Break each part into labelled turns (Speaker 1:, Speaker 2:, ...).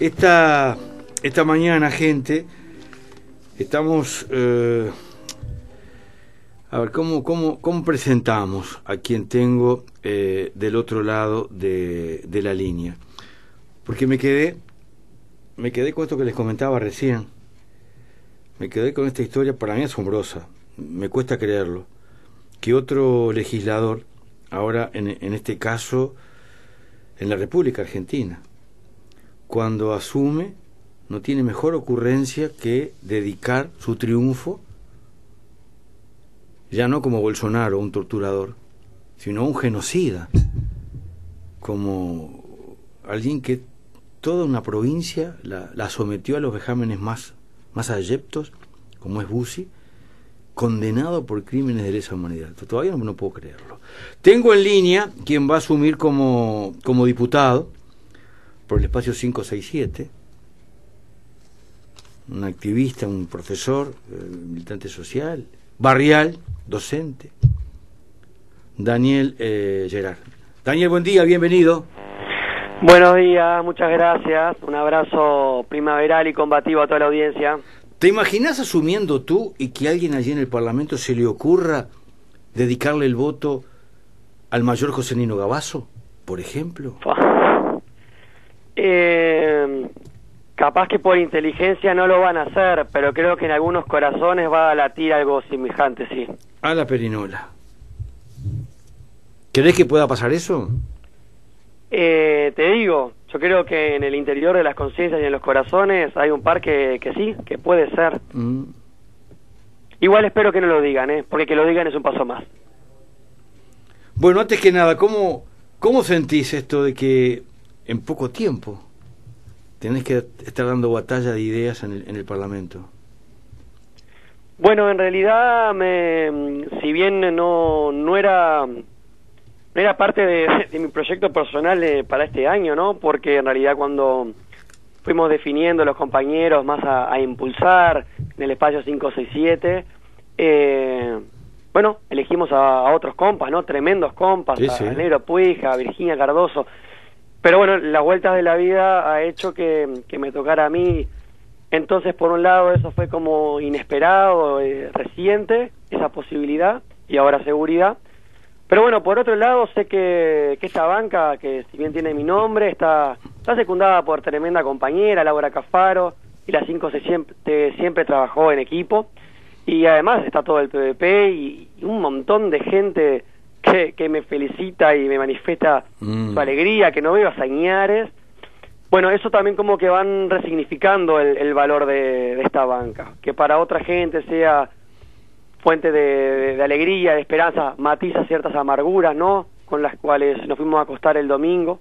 Speaker 1: Esta, esta mañana, gente, estamos... eh, a ver, ¿cómo, cómo, ¿cómo presentamos a quien tengo eh, del otro lado de, de la línea? Porque me quedé, me quedé con esto que les comentaba recién. Me quedé con esta historia para mí asombrosa. Me cuesta creerlo. Que otro legislador, ahora en, en este caso en la República Argentina, cuando asume, no tiene mejor ocurrencia que dedicar su triunfo, ya no como Bolsonaro, un torturador, sino un genocida, como alguien que toda una provincia la, la sometió a los vejámenes más, más como es Bussi, condenado por crímenes de lesa humanidad. Todavía no, no puedo creerlo. Tengo en línea quien va a asumir como, como diputado por el espacio 567, un activista, un profesor, eh, militante social, barrial, docente, Daniel eh, Gerard. Daniel, buen día, bienvenido.
Speaker 2: Buenos días, muchas gracias. Un abrazo primaveral y combativo a toda la audiencia.
Speaker 1: ¿Te imaginas asumiendo tú y que alguien allí en el Parlamento se le ocurra dedicarle el voto al mayor José Nino Gabazo, por ejemplo?
Speaker 2: Eh, capaz que por inteligencia no lo van a hacer, pero creo que en algunos corazones va a latir algo semejante, sí.
Speaker 1: A la perinola. ¿Crees que pueda pasar eso?
Speaker 2: Eh, te digo, yo creo que en el interior de las conciencias y en los corazones hay un par que, que sí, que puede ser.
Speaker 1: Mm.
Speaker 2: Igual espero que no lo digan, ¿eh? porque que lo digan es un paso más.
Speaker 1: Bueno, antes que nada, ¿cómo, ¿cómo sentís esto de que en poco tiempo tenés que estar dando batalla de ideas en el, en el Parlamento?
Speaker 2: Bueno, en realidad, me, si bien no, no era no era parte de, de mi proyecto personal eh, para este año, ¿no? Porque en realidad cuando fuimos definiendo los compañeros más a, a impulsar en el espacio 567, eh, bueno, elegimos a, a otros compas, ¿no? Tremendos compas,
Speaker 1: Sí,
Speaker 2: a. Negro Puija, a Virginia Cardoso. Pero bueno, las vueltas de la vida ha hecho que, que me tocara a mí. Entonces, por un lado, eso fue como inesperado, eh, reciente, esa posibilidad, y ahora seguridad. Pero bueno, por otro lado, sé que, que esta banca, que si bien tiene mi nombre, está, está secundada por tremenda compañera, Laura Cafaro, y la 5 se siempre, siempre trabajó en equipo. Y además está todo el PVP y, y un montón de gente que, que me felicita y me manifiesta
Speaker 1: Mm.
Speaker 2: su alegría, que no veo a Sañares. Bueno, eso también como que van resignificando el, el valor de, de esta banca, que para otra gente sea fuente de, de- de alegría, de esperanza, matiza ciertas amarguras, ¿no? Con las cuales nos fuimos a acostar el domingo.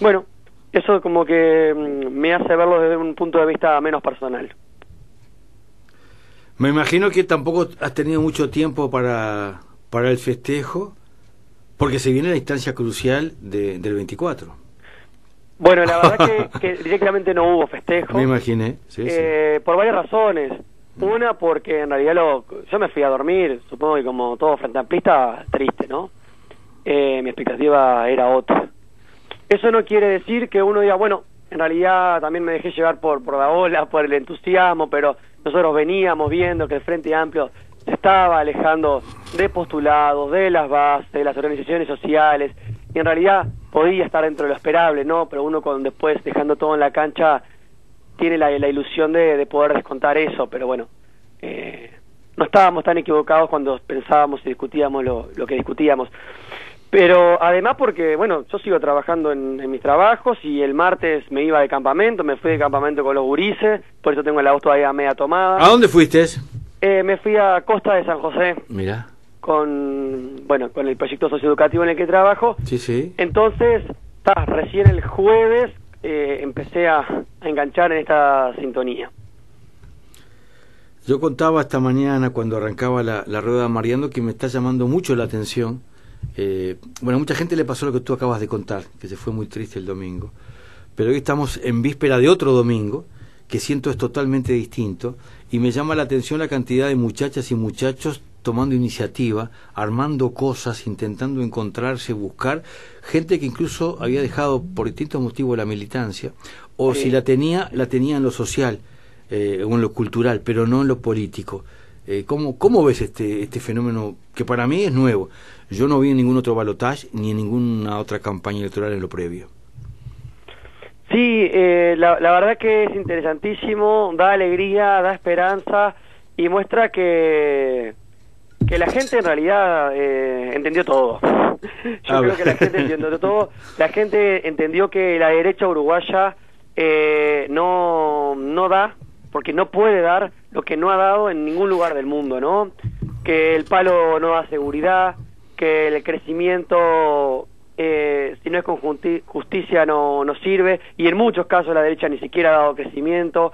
Speaker 2: Bueno, eso como que mm, me hace verlo desde un punto de vista menos personal.
Speaker 1: Me imagino que tampoco has tenido mucho tiempo para, para el festejo, porque se viene la instancia crucial de, del 24.
Speaker 2: Bueno, la verdad que, que directamente no hubo festejo.
Speaker 1: Me imaginé, sí, sí.
Speaker 2: Eh, por varias razones. Una, porque en realidad lo, yo me fui a dormir, supongo que como todo frente amplista, triste, ¿no? Eh, mi expectativa era otra. Eso no quiere decir que uno diga, bueno, en realidad también me dejé llevar por, por la ola, por el entusiasmo, pero nosotros veníamos viendo que el Frente Amplio estaba alejando de postulados, de las bases, de las organizaciones sociales, y en realidad podía estar dentro de lo esperable, ¿no? Pero uno con después dejando todo en la cancha tiene la, la ilusión de, de poder descontar eso, pero bueno, eh, no estábamos tan equivocados cuando pensábamos y discutíamos lo, lo que discutíamos. Pero además porque, bueno, yo sigo trabajando en, en mis trabajos y el martes me iba de campamento, me fui de campamento con los gurises, por eso tengo la voz todavía media tomada.
Speaker 1: ¿A dónde fuiste?
Speaker 2: Eh, me fui a Costa de San José
Speaker 1: Mira,
Speaker 2: con, bueno, con el proyecto socioeducativo en el que trabajo.
Speaker 1: sí, sí.
Speaker 2: Entonces, ta, recién el jueves eh, empecé a, a enganchar en esta sintonía.
Speaker 1: Yo contaba esta mañana cuando arrancaba la, la rueda mareando que me está llamando mucho la atención. Eh, bueno, a mucha gente le pasó lo que tú acabas de contar, que se fue muy triste el domingo. Pero hoy estamos en víspera de otro domingo, que siento es totalmente distinto, y me llama la atención la cantidad de muchachas y muchachos tomando iniciativa, armando cosas, intentando encontrarse, buscar gente que incluso había dejado por distintos motivos la militancia, o si la tenía, la tenía en lo social eh, o en lo cultural, pero no en lo político. Eh, ¿cómo, ¿Cómo ves este, este fenómeno que para mí es nuevo? Yo no vi en ningún otro balotaje ni en ninguna otra campaña electoral en lo previo.
Speaker 2: Sí, eh, la, la, verdad que es interesantísimo, da alegría, da esperanza y muestra que, que la gente en realidad eh, entendió todo. Yo creo que la gente entendió todo. La gente entendió que la derecha uruguaya eh, no, no da, porque no puede dar lo que no ha dado en ningún lugar del mundo, ¿no? Que el palo no da seguridad, que el crecimiento eh, si no es con justicia no, no sirve, y en muchos casos la derecha ni siquiera ha dado crecimiento,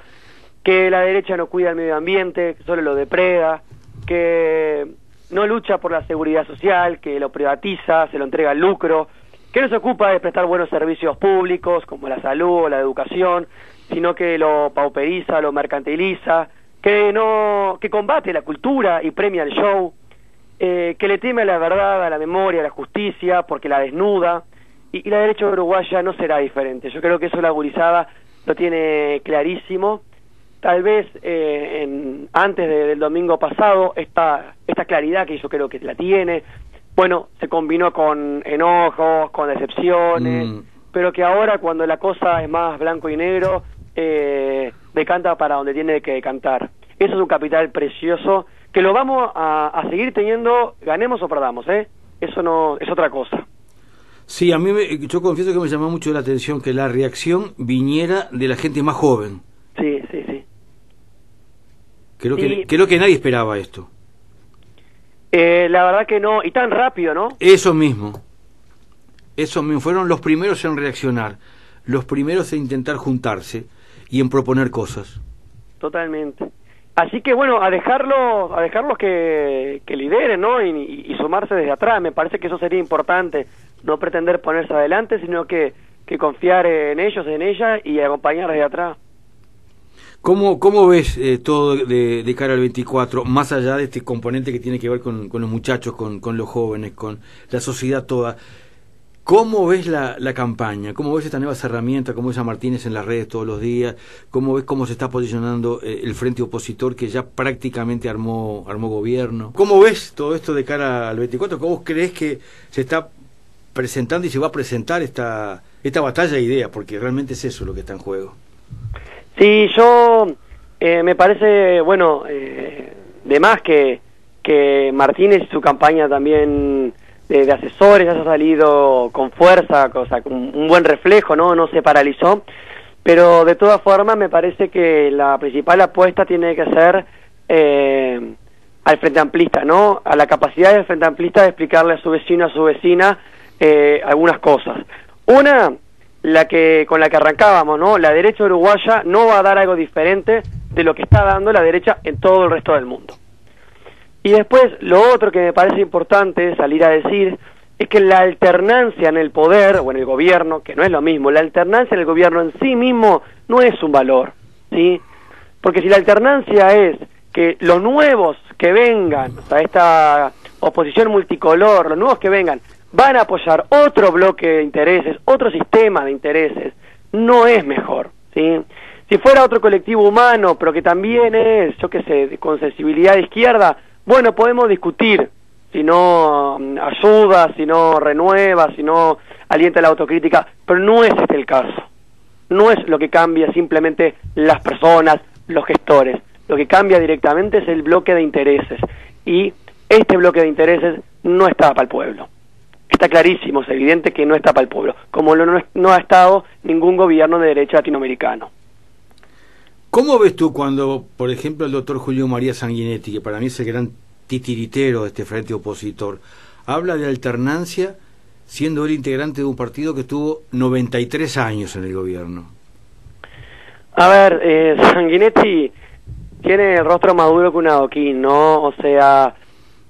Speaker 2: que la derecha no cuida el medio ambiente, que solo lo depreda, que no lucha por la seguridad social, que lo privatiza, se lo entrega al lucro, que no se ocupa de prestar buenos servicios públicos como la salud o la educación, sino que lo pauperiza, lo mercantiliza, que no que combate la cultura y premia el show, eh, que le teme a la verdad, a la memoria, a la justicia, porque la desnuda, y, la derecha uruguaya no será diferente. Yo creo que eso la gurizada lo tiene clarísimo. Tal vez eh, en, antes del domingo pasado esta, esta claridad que yo creo que la tiene, bueno, se combinó con enojos, con decepciones, mm. pero que ahora cuando la cosa es más blanco y negro, eh, decanta para donde tiene que cantar. Eso es un capital precioso que lo vamos a, seguir teniendo, ganemos o perdamos, ¿eh? Eso no es otra cosa.
Speaker 1: Sí, a mí yo confieso que me llamó mucho la atención que la reacción viniera de la gente más joven.
Speaker 2: Sí, sí, sí.
Speaker 1: Creo, que, creo que nadie esperaba esto.
Speaker 2: Eh, la verdad que no, y tan rápido, ¿no?
Speaker 1: Eso mismo. Eso mismo. Fueron los primeros en reaccionar, los primeros en intentar juntarse y en proponer cosas.
Speaker 2: Totalmente. Así que bueno, a dejarlos, a dejarlos que, que lideren, ¿no? Y, sumarse desde atrás. Me parece que eso sería importante. No pretender ponerse adelante, sino que, que confiar en ellos, en ellas y acompañar desde atrás.
Speaker 1: ¿Cómo, cómo ves eh, todo de, de, cara al 24, más allá de este componente que tiene que ver con, con los muchachos, con, con los jóvenes, con la sociedad toda? ¿Cómo ves la, la, campaña? ¿Cómo ves estas nuevas herramientas? ¿Cómo ves a Martínez en las redes todos los días? ¿Cómo ves cómo se está posicionando eh, el frente opositor que ya prácticamente armó, armó gobierno? ¿Cómo ves todo esto de cara al 24? ¿Cómo crees que se está presentando y se va a presentar esta, esta batalla de ideas? Porque realmente es eso lo que está en juego.
Speaker 2: Sí, yo eh, me parece, bueno, eh, de más que, que Martínez su campaña también de, asesores haya salido con fuerza, cosa, con un buen reflejo, ¿no? No se paralizó. Pero de todas formas me parece que la principal apuesta tiene que ser eh, al frente amplista, ¿no? A la capacidad del frente amplista de explicarle a su vecino, a su vecina, eh, algunas cosas. Una, la que con la que arrancábamos, ¿no? La derecha uruguaya no va a dar algo diferente de lo que está dando la derecha en todo el resto del mundo. Y después, lo otro que me parece importante salir a decir es que la alternancia en el poder o en el gobierno, que no es lo mismo, la alternancia en el gobierno en sí mismo no es un valor, ¿sí? Porque si la alternancia es que los nuevos que vengan a esta oposición multicolor, los nuevos que vengan, van a apoyar otro bloque de intereses, otro sistema de intereses, no es mejor, ¿sí? Si fuera otro colectivo humano, pero que también es, yo qué sé, con sensibilidad de izquierda, bueno, podemos discutir si no mm, ayuda, si no renueva, si no alienta la autocrítica, pero no es este el caso. No es lo que cambia simplemente las personas, los gestores. Lo que cambia directamente es el bloque de intereses. Y este bloque de intereses no está para el pueblo. Está clarísimo, es evidente que no está para el pueblo, como no, no ha estado ningún gobierno de derecha latinoamericano.
Speaker 1: ¿Cómo ves tú cuando, por ejemplo, el doctor Julio María Sanguinetti, que para mí es el gran titiritero de este frente opositor, habla de alternancia siendo él integrante de un partido que estuvo 93 años en el gobierno?
Speaker 2: A ver, eh, Sanguinetti tiene el rostro maduro que un adoquín, ¿no? O sea,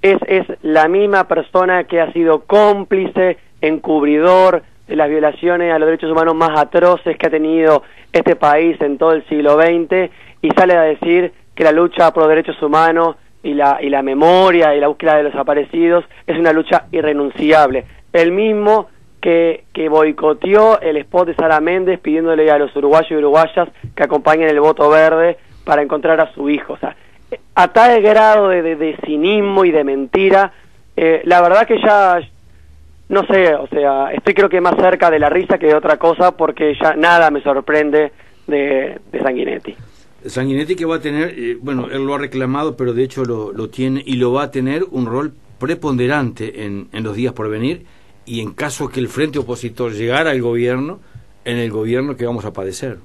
Speaker 2: es, es la misma persona que ha sido cómplice, encubridor de las violaciones a los derechos humanos más atroces que ha tenido este país en todo el siglo XX y sale a decir que la lucha por los derechos humanos y la, y la memoria y la búsqueda de los desaparecidos es una lucha irrenunciable. El mismo que, que boicoteó el spot de Sara Méndez pidiéndole a los uruguayos y uruguayas que acompañen el voto verde para encontrar a su hijo. O sea, a tal grado de, de, cinismo y de mentira, eh, la verdad que ya, no sé, o sea, estoy creo que más cerca de la risa que de otra cosa porque ya nada me sorprende de, de Sanguinetti.
Speaker 1: Sanguinetti que va a tener, eh, bueno, él lo ha reclamado, pero de hecho lo, lo, tiene y lo va a tener un rol preponderante en, en los días por venir y en caso que el frente opositor llegara al gobierno, en el gobierno que vamos a padecer.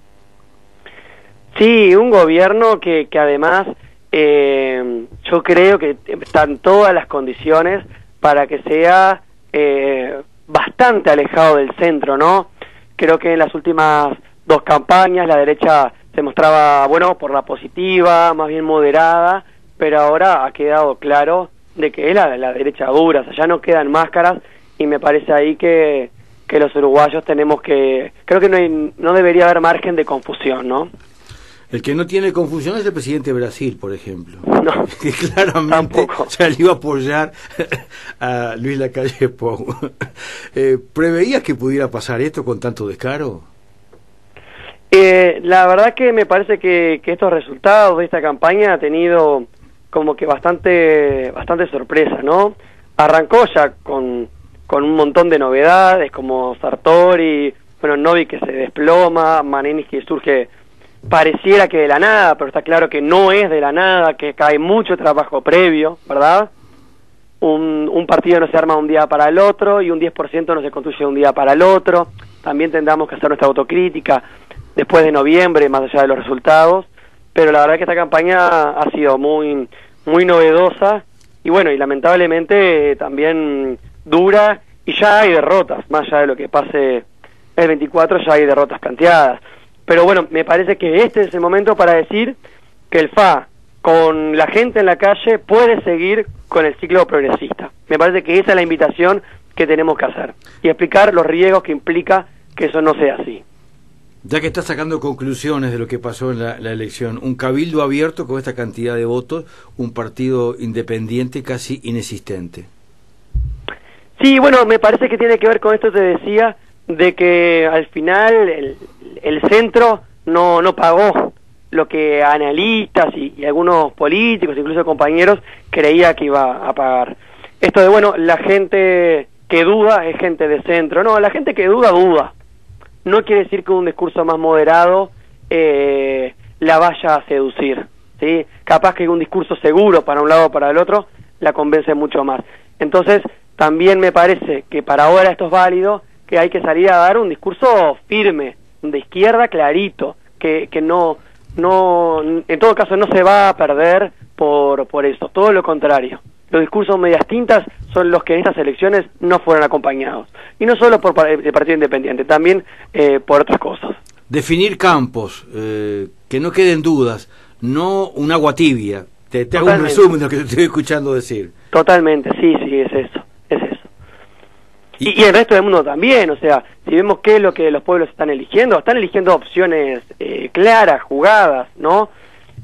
Speaker 2: Sí, un gobierno que, que además eh, yo creo que están todas las condiciones para que sea eh, bastante alejado del centro, ¿no? Creo que en las últimas dos campañas la derecha se mostraba, bueno, por la positiva, más bien moderada, pero ahora ha quedado claro de que es la, derecha dura, o sea, ya no quedan máscaras y me parece ahí que, que los uruguayos tenemos que, creo que no, hay, no debería haber margen de confusión, ¿no?
Speaker 1: El que no tiene confusión es el presidente de Brasil, por ejemplo.
Speaker 2: No,
Speaker 1: que claramente
Speaker 2: tampoco.
Speaker 1: salió a apoyar a Luis Lacalle Pou. Eh, ¿Preveías que pudiera pasar esto con tanto descaro?
Speaker 2: Eh, la verdad que me parece que, que estos resultados de esta campaña ha tenido como que bastante, bastante sorpresa, ¿no? Arrancó ya con, con un montón de novedades como Sartori, bueno, Novi que se desploma, Manini que surge pareciera que de la nada, pero está claro que no es de la nada, que cae mucho trabajo previo, ¿verdad? Un, un partido no se arma un día para el otro y un 10% no se construye un día para el otro. También tendremos que hacer nuestra autocrítica después de noviembre, más allá de los resultados. Pero la verdad que esta campaña ha sido muy, muy novedosa y bueno, y lamentablemente también dura y ya hay derrotas, más allá de lo que pase el 24, ya hay derrotas planteadas. Pero bueno, me parece que este es el momento para decir que el FA, con la gente en la calle, puede seguir con el ciclo progresista. Me parece que esa es la invitación que tenemos que hacer y explicar los riesgos que implica que eso no sea así.
Speaker 1: Ya que estás sacando conclusiones de lo que pasó en la, la, elección, un cabildo abierto con esta cantidad de votos, un partido independiente casi inexistente.
Speaker 2: Sí, bueno, me parece que tiene que ver con esto que te decía, de que al final el, el centro no, no pagó lo que analistas y, algunos políticos, incluso compañeros, creía que iba a pagar. Esto de, bueno, la gente que duda es gente de centro. No, la gente que duda, duda. No quiere decir que un discurso más moderado eh, la vaya a seducir. ¿sí? Capaz que un discurso seguro para un lado o para el otro la convence mucho más. Entonces, también me parece que para ahora esto es válido, que hay que salir a dar un discurso firme, de izquierda clarito, que, que no, no, en todo caso no se va a perder por, por eso, todo lo contrario. Los discursos medias tintas son los que en estas elecciones no fueron acompañados. Y no solo por el Partido Independiente, también eh, por otras cosas.
Speaker 1: Definir campos, eh, que no queden dudas, no un agua tibia. Te, te hago un resumen de lo que te estoy escuchando decir.
Speaker 2: Totalmente, sí, sí, es eso. Es eso. Y, y, el resto del mundo también, o sea, si vemos qué es lo que los pueblos están eligiendo, están eligiendo opciones eh, claras, jugadas, ¿no?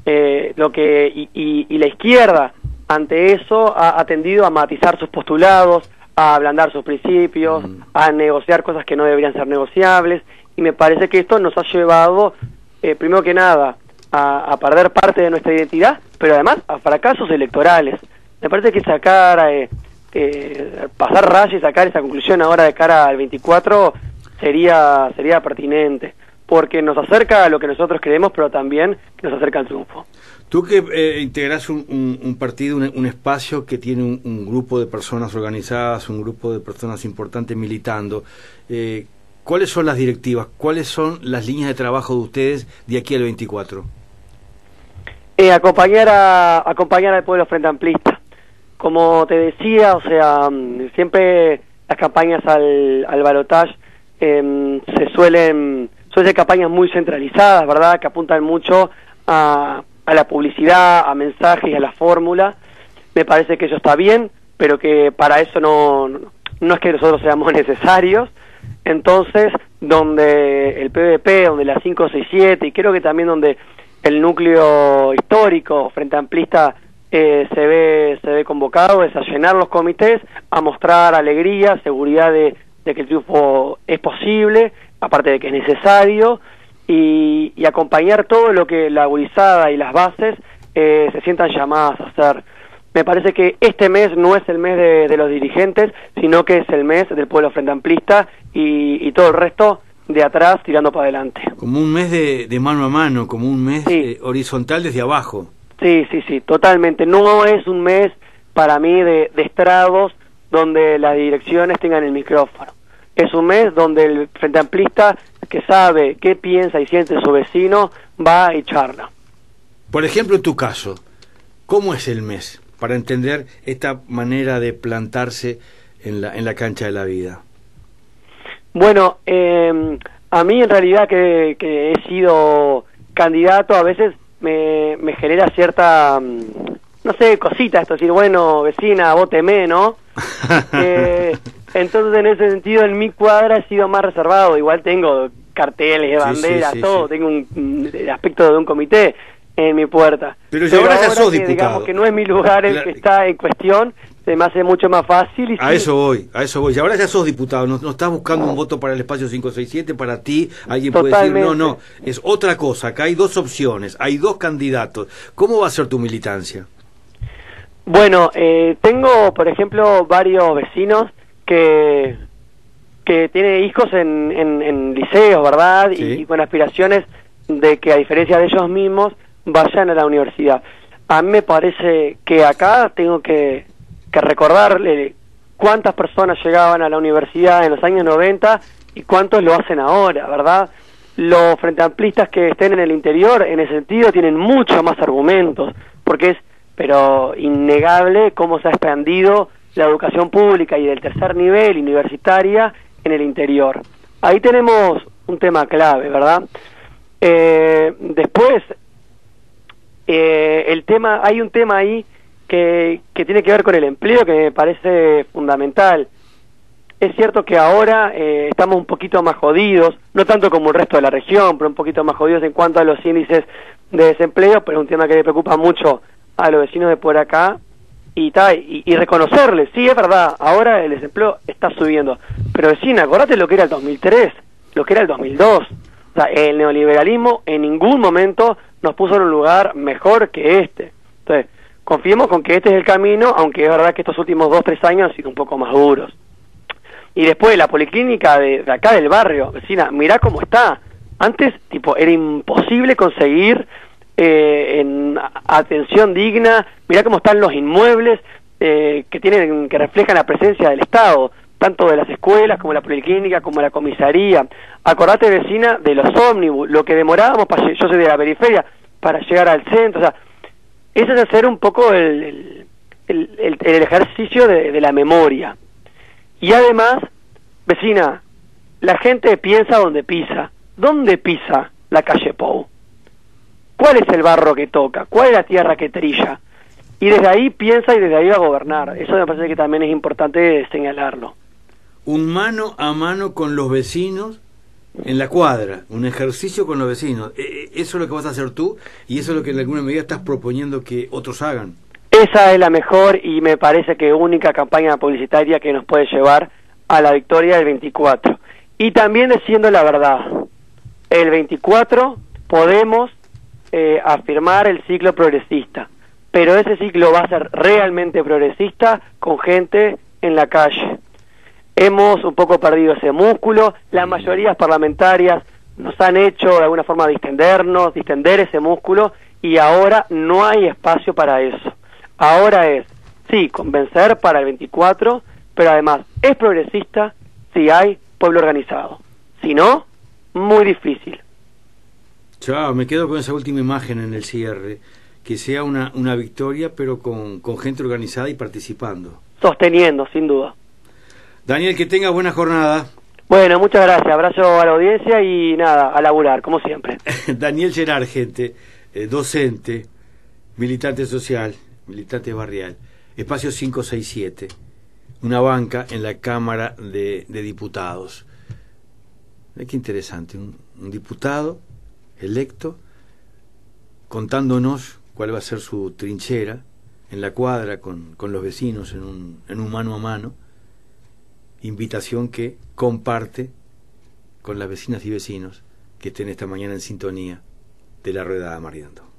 Speaker 2: Eh, lo que y, y, y, la izquierda ante eso ha, ha, tendido a matizar sus postulados, a ablandar sus principios, mm. a negociar cosas que no deberían ser negociables, y me parece que esto nos ha llevado, eh, primero que nada, a, a, perder parte de nuestra identidad, pero además a fracasos electorales. Me parece que sacar eh, pasar raya y sacar esa conclusión ahora de cara al 24 sería sería pertinente porque nos acerca a lo que nosotros creemos pero también nos acerca al triunfo
Speaker 1: tú que eh, integras un, un, un, partido un, un, espacio que tiene un, grupo de personas organizadas un grupo de personas importantes militando eh, ¿cuáles son las directivas? ¿cuáles son las líneas de trabajo de ustedes de aquí al 24?
Speaker 2: Eh, acompañar a acompañar al pueblo frente amplista como te decía, o sea, mm, siempre las campañas al, al balotage eh, se suelen, suelen ser campañas muy centralizadas, ¿verdad? Que apuntan mucho a, a la publicidad, a mensajes a la fórmula. Me parece que eso está bien, pero que para eso no, no es que nosotros seamos necesarios. Entonces, donde el PVP, donde la 567 y creo que también donde el núcleo histórico frente amplista eh, se ve se ve convocado es a llenar los comités, a mostrar alegría, seguridad de, que el triunfo es posible, aparte de que es necesario, y, acompañar todo lo que la gurizada y las bases eh, se sientan llamadas a hacer. Me parece que este mes no es el mes de, los dirigentes, sino que es el mes del pueblo frente amplista y, todo el resto de atrás tirando para adelante.
Speaker 1: Como un mes de, mano a mano, como un mes eh, horizontal desde abajo.
Speaker 2: Sí, sí, sí, totalmente. No es un mes para mí de, de estrados donde las direcciones tengan el micrófono. Es un mes donde el frente amplista que sabe qué piensa y siente su vecino va y charla.
Speaker 1: Por ejemplo, en tu caso, ¿cómo es el mes para entender esta manera de plantarse en la, en la cancha de la vida?
Speaker 2: Bueno, eh, a mí en realidad que, que he sido candidato a veces me, me genera cierta, mm, no sé, cosita esto, decir, bueno, vecina, vóteme, ¿no? eh, entonces, en ese sentido, en mi cuadra he sido más reservado. Igual tengo carteles, banderas, todo. Tengo un, el aspecto de un comité en mi puerta.
Speaker 1: Pero, ahora ya sos diputado.
Speaker 2: Digamos que no es mi lugar el que está en cuestión, se me hace mucho más fácil. Y
Speaker 1: a eso voy, a eso voy. Y ahora ya sos diputado, no, estás buscando un voto para el espacio 567, para ti, alguien puede decir, no, no, es otra cosa, acá hay dos opciones, hay dos candidatos. ¿Cómo va a ser tu militancia?
Speaker 2: Bueno, eh, tengo, por ejemplo, varios vecinos que, que tienen hijos en, en, liceos, ¿verdad? y con aspiraciones de que, a diferencia de ellos mismos, vayan a la universidad. A mí me parece que acá tengo que que recordarle cuántas personas llegaban a la universidad en los años 90 y cuántos lo hacen ahora, ¿verdad? Los frente amplistas que estén en el interior, en ese sentido, tienen mucho más argumentos, porque es, pero innegable cómo se ha expandido la educación pública y del tercer nivel universitaria en el interior. Ahí tenemos un tema clave, ¿verdad? Eh, después, eh, el tema, hay un tema ahí que, tiene que ver con el empleo, que me parece fundamental. Es cierto que ahora eh, estamos un poquito más jodidos, no tanto como el resto de la región, pero un poquito más jodidos en cuanto a los índices de desempleo, pero es un tema que le preocupa mucho a los vecinos de por acá. Y, y, y reconocerles, sí, es verdad, ahora el desempleo está subiendo, pero vecina, acordate lo que era el 2003, lo que era el 2002. O sea, el neoliberalismo en ningún momento nos puso en un lugar mejor que este. Entonces, confiemos con que este es el camino, aunque es verdad que estos últimos dos, tres años han sido un poco más duros. Y después la policlínica de, acá del barrio, vecina, mirá cómo está. Antes, tipo, era imposible conseguir eh, en atención digna, mirá cómo están los inmuebles eh, que tienen, que reflejan la presencia del Estado, tanto de las escuelas como la policlínica, como la comisaría. Acordate, vecina, de los ómnibus, lo que demorábamos, para, yo soy de la periferia, para llegar al centro, o sea, ese es hacer un poco el, el, el, ejercicio de, de, la memoria. Y además, vecina, la gente piensa donde pisa. ¿Dónde pisa la calle Pou? ¿Cuál es el barro que toca? ¿Cuál es la tierra que trilla? Y desde ahí piensa y desde ahí va a gobernar. Eso me parece que también es importante señalarlo.
Speaker 1: Un mano a mano con los vecinos en la cuadra, un ejercicio con los vecinos. E, e, eso es lo que vas a hacer tú y eso es lo que en alguna medida estás proponiendo que otros hagan.
Speaker 2: Esa es la mejor y me parece que única campaña publicitaria que nos puede llevar a la victoria del 24. Y también diciendo la verdad, el 24 podemos eh, afirmar el ciclo progresista, pero ese ciclo va a ser realmente progresista con gente en la calle hemos un poco perdido ese músculo, las mayorías parlamentarias nos han hecho de alguna forma distendernos, distender ese músculo y ahora no hay espacio para eso. Ahora es, sí, convencer para el 24, pero además es progresista si hay pueblo organizado. Si no, muy difícil.
Speaker 1: Chao, me quedo con esa última imagen en el cierre, que sea una, una victoria pero con, con gente organizada y participando.
Speaker 2: Sosteniendo, sin duda.
Speaker 1: Daniel, que tenga buena jornada.
Speaker 2: Bueno, muchas gracias. Abrazo a la audiencia y nada, a laburar, como siempre.
Speaker 1: Daniel Gerard, gente, eh, docente, militante social, militante barrial. Espacio 567, una banca en la Cámara de, Diputados. qué interesante, un, un diputado electo contándonos cuál va a ser su trinchera en la cuadra con, con los vecinos en un, en un mano a mano, invitación que comparte con las vecinas y vecinos que estén esta mañana en sintonía de la rueda Mariando.